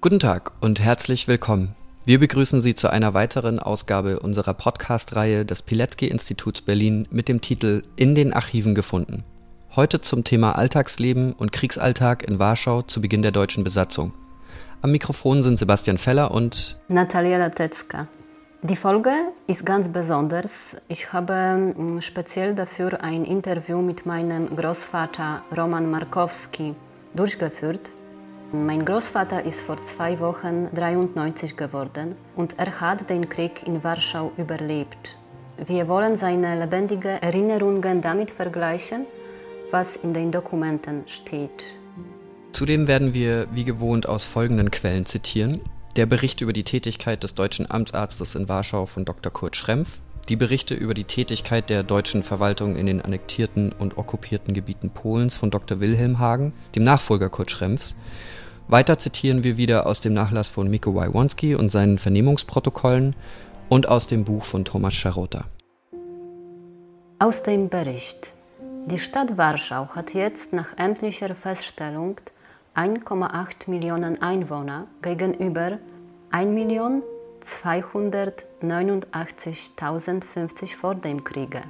Guten Tag und herzlich willkommen. Wir begrüßen Sie zu einer weiteren Ausgabe unserer Podcast-Reihe des Pilecki-Instituts Berlin mit dem Titel In den Archiven gefunden. Heute zum Thema Alltagsleben und Kriegsalltag in Warschau zu Beginn der deutschen Besatzung. Am Mikrofon sind Sebastian Feller und Natalia Latecka. Die Folge ist ganz besonders. Ich habe mm, speziell dafür ein Interview mit meinem Großvater Roman Markowski durchgeführt. Mein Großvater ist vor zwei Wochen 93 geworden und er hat den Krieg in Warschau überlebt. Wir wollen seine lebendigen Erinnerungen damit vergleichen, was in den Dokumenten steht. Zudem werden wir wie gewohnt aus folgenden Quellen zitieren. Der Bericht über die Tätigkeit des deutschen Amtsarztes in Warschau von Dr. Kurt Schrempf, die Berichte über die Tätigkeit der deutschen Verwaltung in den annektierten und okkupierten Gebieten Polens von Dr. Wilhelm Hagen, dem Nachfolger Kurt Schrempfs weiter zitieren wir wieder aus dem Nachlass von Mikołaj Wonski und seinen Vernehmungsprotokollen und aus dem Buch von Thomas Scharota. Aus dem Bericht. Die Stadt Warschau hat jetzt nach endlicher Feststellung 1,8 Millionen Einwohner gegenüber 1.289.050 vor dem Kriege.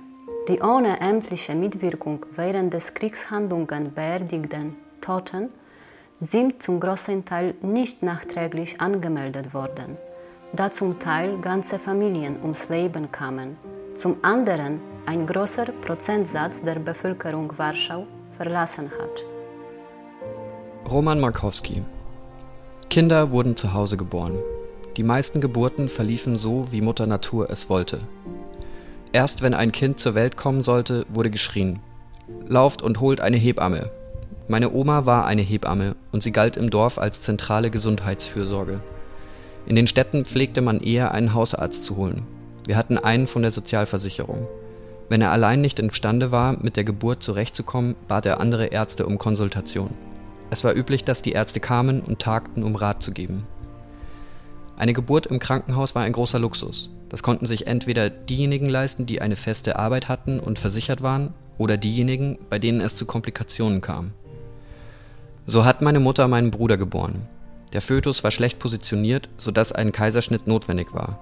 Die ohne ämtliche Mitwirkung während des Kriegshandlungen beerdigten Toten sind zum großen Teil nicht nachträglich angemeldet worden, da zum Teil ganze Familien ums Leben kamen, zum anderen ein großer Prozentsatz der Bevölkerung Warschau verlassen hat. Roman Markowski Kinder wurden zu Hause geboren. Die meisten Geburten verliefen so, wie Mutter Natur es wollte. Erst wenn ein Kind zur Welt kommen sollte, wurde geschrien. Lauft und holt eine Hebamme, meine Oma war eine Hebamme und sie galt im Dorf als zentrale Gesundheitsfürsorge. In den Städten pflegte man eher einen Hausarzt zu holen. Wir hatten einen von der Sozialversicherung. Wenn er allein nicht imstande war, mit der Geburt zurechtzukommen, bat er andere Ärzte um Konsultation. Es war üblich, dass die Ärzte kamen und tagten, um Rat zu geben. Eine Geburt im Krankenhaus war ein großer Luxus. Das konnten sich entweder diejenigen leisten, die eine feste Arbeit hatten und versichert waren, oder diejenigen, bei denen es zu Komplikationen kam. So hat meine Mutter meinen Bruder geboren. Der Fötus war schlecht positioniert, sodass ein Kaiserschnitt notwendig war.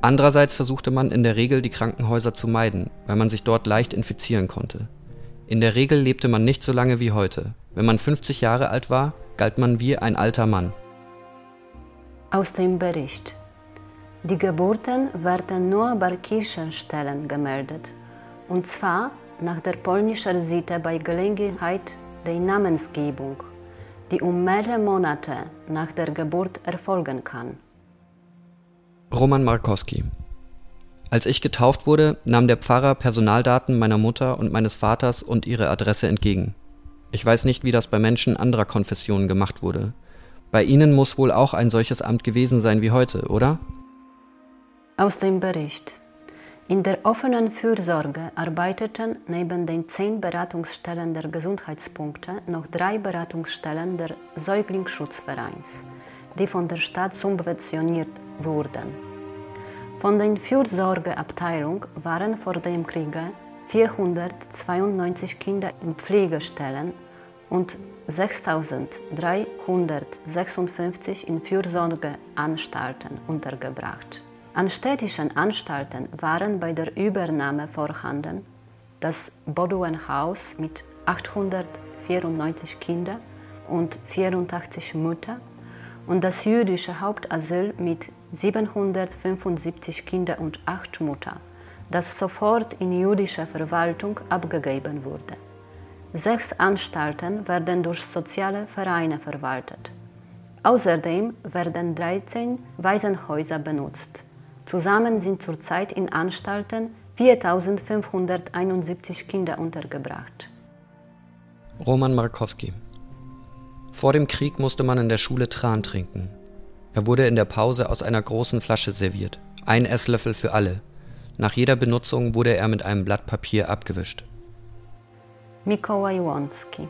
Andererseits versuchte man in der Regel die Krankenhäuser zu meiden, weil man sich dort leicht infizieren konnte. In der Regel lebte man nicht so lange wie heute. Wenn man 50 Jahre alt war, galt man wie ein alter Mann. Aus dem Bericht. Die Geburten werden nur bei Kirchenstellen gemeldet, und zwar nach der polnischen Sitte bei Gelegenheit der Namensgebung, die um mehrere Monate nach der Geburt erfolgen kann. Roman Markowski Als ich getauft wurde, nahm der Pfarrer Personaldaten meiner Mutter und meines Vaters und ihre Adresse entgegen. Ich weiß nicht, wie das bei Menschen anderer Konfessionen gemacht wurde. Bei Ihnen muss wohl auch ein solches Amt gewesen sein wie heute, oder? Aus dem Bericht. In der offenen Fürsorge arbeiteten neben den zehn Beratungsstellen der Gesundheitspunkte noch drei Beratungsstellen der Säuglingsschutzvereins, die von der Stadt subventioniert wurden. Von den Fürsorgeabteilung waren vor dem Kriege 492 Kinder in Pflegestellen und 6356 in Fürsorgeanstalten untergebracht. An städtischen Anstalten waren bei der Übernahme vorhanden das Boduenhaus mit 894 Kindern und 84 Müttern und das jüdische Hauptasyl mit 775 Kindern und 8 Müttern, das sofort in jüdische Verwaltung abgegeben wurde. Sechs Anstalten werden durch soziale Vereine verwaltet. Außerdem werden 13 Waisenhäuser benutzt. Zusammen sind zurzeit in Anstalten 4571 Kinder untergebracht. Roman Markowski Vor dem Krieg musste man in der Schule Tran trinken. Er wurde in der Pause aus einer großen Flasche serviert. Ein Esslöffel für alle. Nach jeder Benutzung wurde er mit einem Blatt Papier abgewischt. Mikołaj Wonski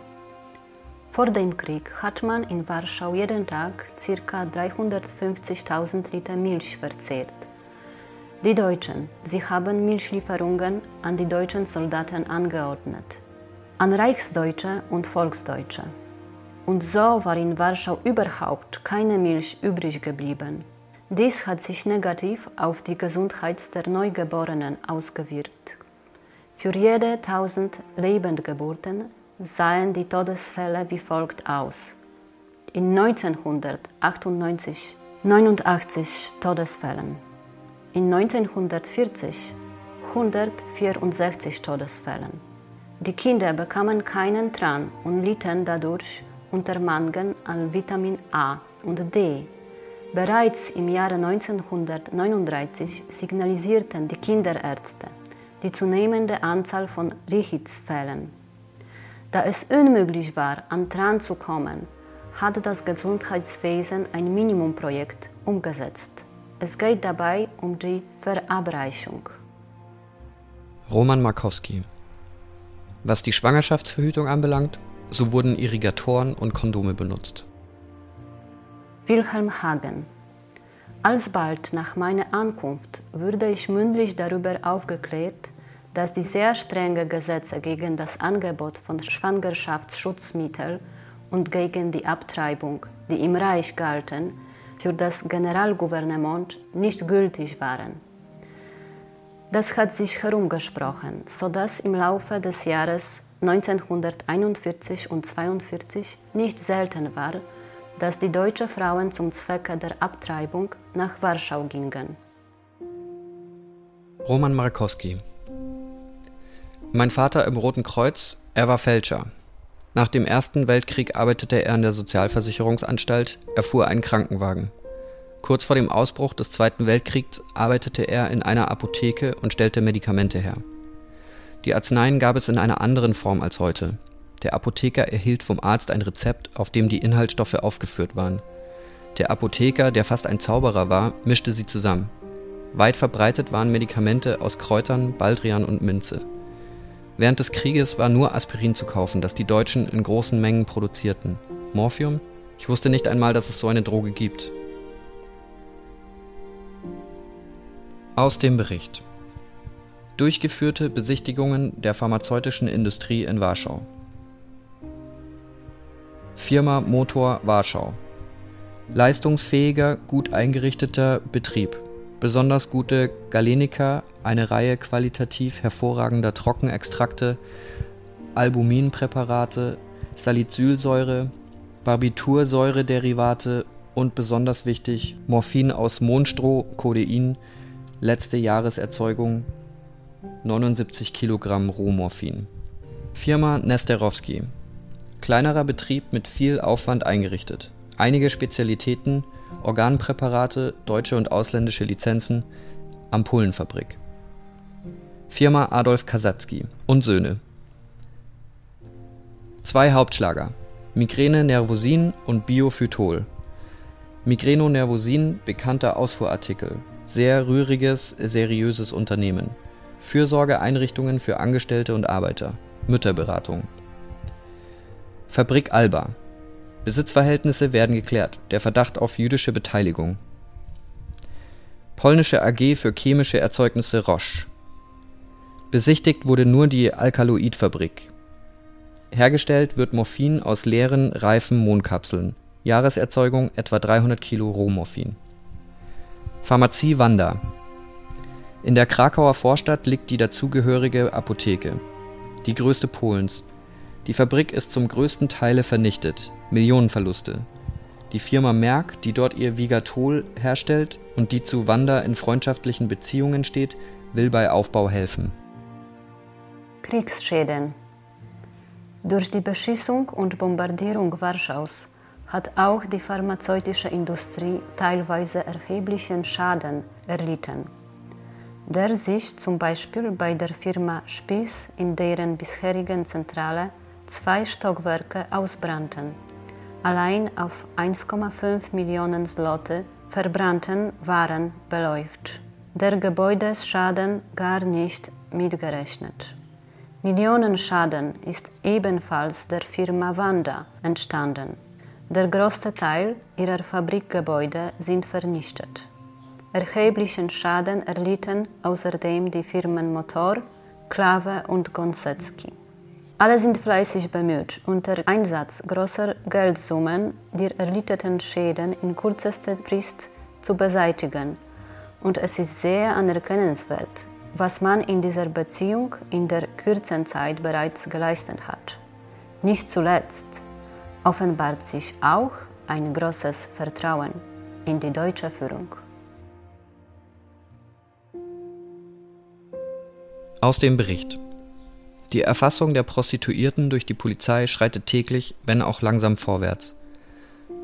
Vor dem Krieg hat man in Warschau jeden Tag ca. 350.000 Liter Milch verzehrt. Die Deutschen, sie haben Milchlieferungen an die deutschen Soldaten angeordnet, an Reichsdeutsche und Volksdeutsche. und so war in Warschau überhaupt keine Milch übrig geblieben. Dies hat sich negativ auf die Gesundheit der Neugeborenen ausgewirkt. Für jede 1000 Lebendgeburten sahen die Todesfälle wie folgt aus. In 1998 89 Todesfällen, in 1940 164 Todesfällen. Die Kinder bekamen keinen Tran und litten dadurch unter Mangel an Vitamin A und D Bereits im Jahre 1939 signalisierten die Kinderärzte die zunehmende Anzahl von Richitsfällen. Da es unmöglich war, an Tran zu kommen, hat das Gesundheitswesen ein Minimumprojekt umgesetzt. Es geht dabei um die Verabreichung. Roman Markowski Was die Schwangerschaftsverhütung anbelangt, so wurden Irrigatoren und Kondome benutzt. Wilhelm Hagen. Alsbald nach meiner Ankunft wurde ich mündlich darüber aufgeklärt, dass die sehr strengen Gesetze gegen das Angebot von Schwangerschaftsschutzmitteln und gegen die Abtreibung, die im Reich galten, für das Generalgouvernement nicht gültig waren. Das hat sich herumgesprochen, sodass im Laufe des Jahres 1941 und 1942 nicht selten war, dass die deutschen Frauen zum Zwecke der Abtreibung nach Warschau gingen. Roman Markowski Mein Vater im Roten Kreuz, er war Fälscher. Nach dem Ersten Weltkrieg arbeitete er in der Sozialversicherungsanstalt, er fuhr einen Krankenwagen. Kurz vor dem Ausbruch des Zweiten Weltkriegs arbeitete er in einer Apotheke und stellte Medikamente her. Die Arzneien gab es in einer anderen Form als heute. Der Apotheker erhielt vom Arzt ein Rezept, auf dem die Inhaltsstoffe aufgeführt waren. Der Apotheker, der fast ein Zauberer war, mischte sie zusammen. Weit verbreitet waren Medikamente aus Kräutern, Baldrian und Minze. Während des Krieges war nur Aspirin zu kaufen, das die Deutschen in großen Mengen produzierten. Morphium? Ich wusste nicht einmal, dass es so eine Droge gibt. Aus dem Bericht. Durchgeführte Besichtigungen der pharmazeutischen Industrie in Warschau. Firma Motor Warschau. Leistungsfähiger, gut eingerichteter Betrieb. Besonders gute Galenika, eine Reihe qualitativ hervorragender Trockenextrakte, Albuminpräparate, Salicylsäure, Barbitursäure-Derivate und besonders wichtig Morphin aus Mohnstroh, Codein, letzte Jahreserzeugung 79 Kilogramm Rohmorphin. Firma Nesterowski Kleinerer Betrieb mit viel Aufwand eingerichtet. Einige Spezialitäten, Organpräparate, deutsche und ausländische Lizenzen, Ampullenfabrik. Firma Adolf Kasatzky und Söhne. Zwei Hauptschlager: Migräne Nervosin und Biophytol. Migreno Nervosin bekannter Ausfuhrartikel, sehr rühriges, seriöses Unternehmen. Fürsorgeeinrichtungen für Angestellte und Arbeiter, Mütterberatung Fabrik Alba. Besitzverhältnisse werden geklärt, der Verdacht auf jüdische Beteiligung. Polnische AG für chemische Erzeugnisse Roche. Besichtigt wurde nur die Alkaloidfabrik. Hergestellt wird Morphin aus leeren, reifen Mohnkapseln. Jahreserzeugung etwa 300 Kilo Rohmorphin. Pharmazie Wanda. In der Krakauer Vorstadt liegt die dazugehörige Apotheke, die größte Polens die Fabrik ist zum größten Teile vernichtet, Millionenverluste. Die Firma Merck, die dort ihr Vigatol herstellt und die zu Wanda in freundschaftlichen Beziehungen steht, will bei Aufbau helfen. Kriegsschäden Durch die Beschießung und Bombardierung Warschaus hat auch die pharmazeutische Industrie teilweise erheblichen Schaden erlitten, der sich zum Beispiel bei der Firma Spies in deren bisherigen Zentrale zwei Stockwerke ausbrannten. Allein auf 1,5 Millionen Slotte verbrannten waren beläuft. Der Gebäudeschaden gar nicht mitgerechnet. Millionenschaden ist ebenfalls der Firma Wanda entstanden. Der größte Teil ihrer Fabrikgebäude sind vernichtet. Erheblichen Schaden erlitten außerdem die Firmen Motor, Klave und Gonsetzky. Alle sind fleißig bemüht, unter Einsatz großer Geldsummen die erlittenen Schäden in kürzester Frist zu beseitigen. Und es ist sehr anerkennenswert, was man in dieser Beziehung in der kurzen Zeit bereits geleistet hat. Nicht zuletzt offenbart sich auch ein großes Vertrauen in die deutsche Führung. Aus dem Bericht. Die Erfassung der Prostituierten durch die Polizei schreitet täglich, wenn auch langsam vorwärts.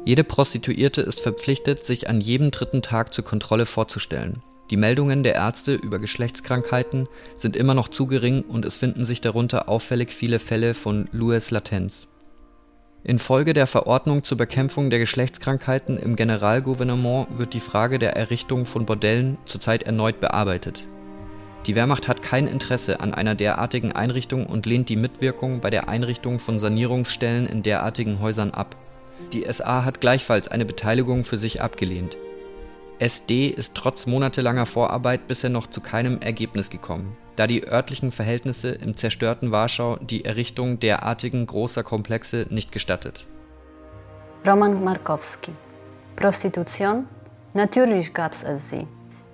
Jede Prostituierte ist verpflichtet, sich an jedem dritten Tag zur Kontrolle vorzustellen. Die Meldungen der Ärzte über Geschlechtskrankheiten sind immer noch zu gering und es finden sich darunter auffällig viele Fälle von Louis Latenz. Infolge der Verordnung zur Bekämpfung der Geschlechtskrankheiten im Generalgouvernement wird die Frage der Errichtung von Bordellen zurzeit erneut bearbeitet die Wehrmacht hat kein Interesse an einer derartigen Einrichtung und lehnt die Mitwirkung bei der Einrichtung von Sanierungsstellen in derartigen Häusern ab. Die SA hat gleichfalls eine Beteiligung für sich abgelehnt. SD ist trotz monatelanger Vorarbeit bisher noch zu keinem Ergebnis gekommen, da die örtlichen Verhältnisse im zerstörten Warschau die Errichtung derartigen großer Komplexe nicht gestattet. Roman Markowski Prostitution? Natürlich gab es sie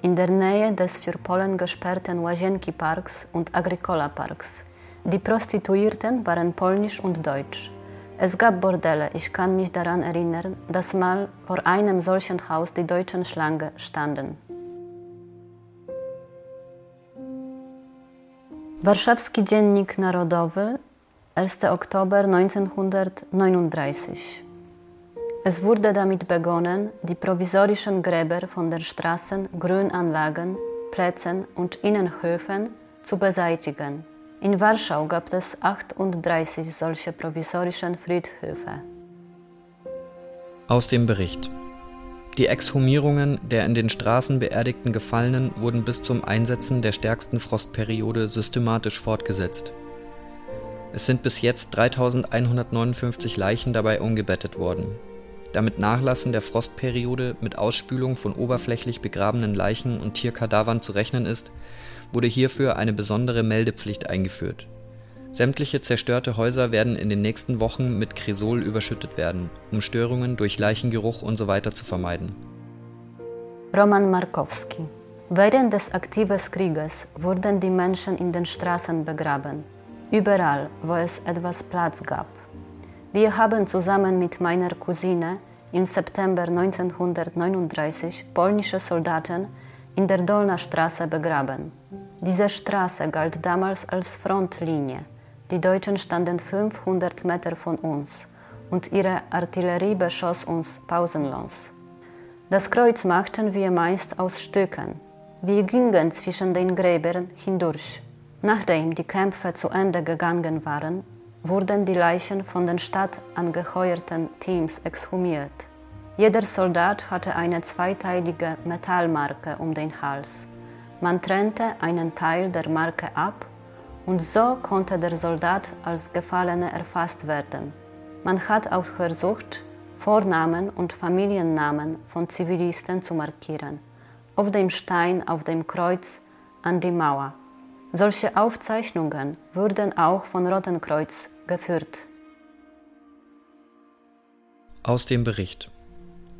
in der Nähe des für Polen gesperrten Łazienki Parks und Agricola Parks. Die Prostituierten waren polnisch und deutsch. Es gab Bordelle, ich kann mich daran erinnern, dass mal vor einem solchen Haus die deutschen Schlange standen. Warszawski Dziennik Narodowy, 1. Oktober 1939 es wurde damit begonnen, die provisorischen Gräber von den Straßen, Grünanlagen, Plätzen und Innenhöfen zu beseitigen. In Warschau gab es 38 solche provisorischen Friedhöfe. Aus dem Bericht. Die Exhumierungen der in den Straßen beerdigten Gefallenen wurden bis zum Einsetzen der stärksten Frostperiode systematisch fortgesetzt. Es sind bis jetzt 3159 Leichen dabei umgebettet worden, da mit Nachlassen der Frostperiode mit Ausspülung von oberflächlich begrabenen Leichen und Tierkadavern zu rechnen ist, wurde hierfür eine besondere Meldepflicht eingeführt. Sämtliche zerstörte Häuser werden in den nächsten Wochen mit Kresol überschüttet werden, um Störungen durch Leichengeruch usw. So zu vermeiden. Roman Markowski Während des aktiven Krieges wurden die Menschen in den Straßen begraben, überall, wo es etwas Platz gab. Wir haben zusammen mit meiner Cousine im September 1939 polnische Soldaten in der Dolna Straße begraben. Diese Straße galt damals als Frontlinie. Die Deutschen standen 500 Meter von uns und ihre Artillerie beschoss uns pausenlos. Das Kreuz machten wir meist aus Stücken. Wir gingen zwischen den Gräbern hindurch. Nachdem die Kämpfe zu Ende gegangen waren, wurden die Leichen von den stadtangeheuerten Teams exhumiert. Jeder Soldat hatte eine zweiteilige Metallmarke um den Hals. Man trennte einen Teil der Marke ab und so konnte der Soldat als Gefallener erfasst werden. Man hat auch versucht, Vornamen und Familiennamen von Zivilisten zu markieren, auf dem Stein auf dem Kreuz an die Mauer. Solche Aufzeichnungen wurden auch von Rotenkreuz geführt. Aus dem Bericht.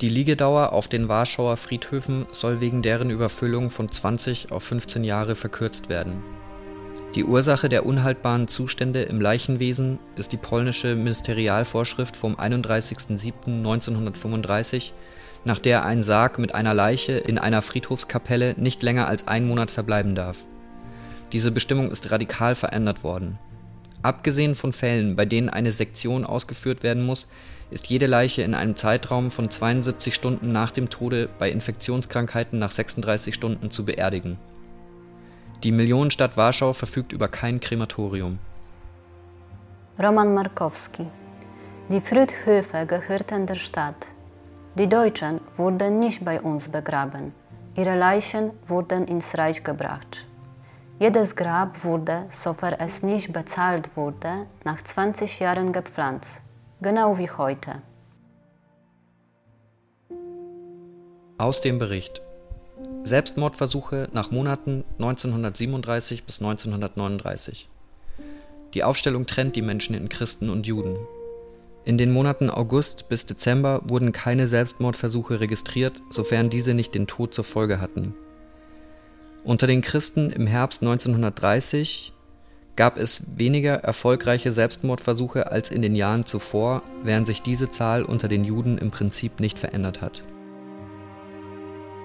Die Liegedauer auf den Warschauer Friedhöfen soll wegen deren Überfüllung von 20 auf 15 Jahre verkürzt werden. Die Ursache der unhaltbaren Zustände im Leichenwesen ist die polnische Ministerialvorschrift vom 31.07.1935, nach der ein Sarg mit einer Leiche in einer Friedhofskapelle nicht länger als einen Monat verbleiben darf. Diese Bestimmung ist radikal verändert worden. Abgesehen von Fällen, bei denen eine Sektion ausgeführt werden muss, ist jede Leiche in einem Zeitraum von 72 Stunden nach dem Tode bei Infektionskrankheiten nach 36 Stunden zu beerdigen. Die Millionenstadt Warschau verfügt über kein Krematorium. Roman Markowski Die Friedhöfe gehörten der Stadt. Die Deutschen wurden nicht bei uns begraben. Ihre Leichen wurden ins Reich gebracht. Jedes Grab wurde, sofern es nicht bezahlt wurde, nach 20 Jahren gepflanzt, genau wie heute. Aus dem Bericht. Selbstmordversuche nach Monaten 1937 bis 1939. Die Aufstellung trennt die Menschen in Christen und Juden. In den Monaten August bis Dezember wurden keine Selbstmordversuche registriert, sofern diese nicht den Tod zur Folge hatten. Unter den Christen im Herbst 1930 gab es weniger erfolgreiche Selbstmordversuche als in den Jahren zuvor, während sich diese Zahl unter den Juden im Prinzip nicht verändert hat.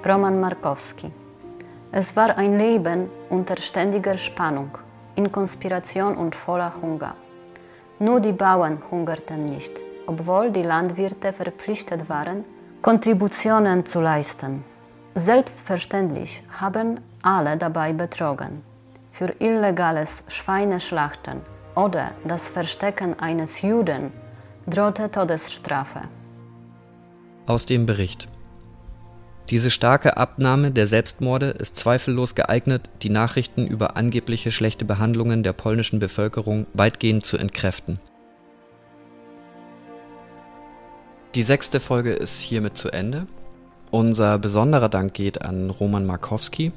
Roman Markowski. Es war ein Leben unter ständiger Spannung, in Konspiration und voller Hunger. Nur die Bauern hungerten nicht, obwohl die Landwirte verpflichtet waren, Kontributionen zu leisten. Selbstverständlich haben alle dabei betrogen. Für illegales Schweineschlachten oder das Verstecken eines Juden drohte Todesstrafe. Aus dem Bericht. Diese starke Abnahme der Selbstmorde ist zweifellos geeignet, die Nachrichten über angebliche schlechte Behandlungen der polnischen Bevölkerung weitgehend zu entkräften. Die sechste Folge ist hiermit zu Ende. Unser besonderer Dank geht an Roman Markowski.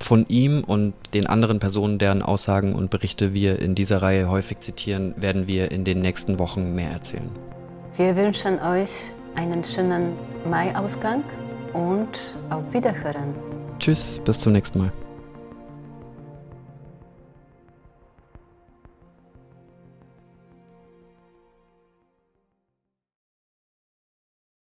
Von ihm und den anderen Personen, deren Aussagen und Berichte wir in dieser Reihe häufig zitieren, werden wir in den nächsten Wochen mehr erzählen. Wir wünschen euch einen schönen Mai-Ausgang und auf Wiederhören. Tschüss, bis zum nächsten Mal.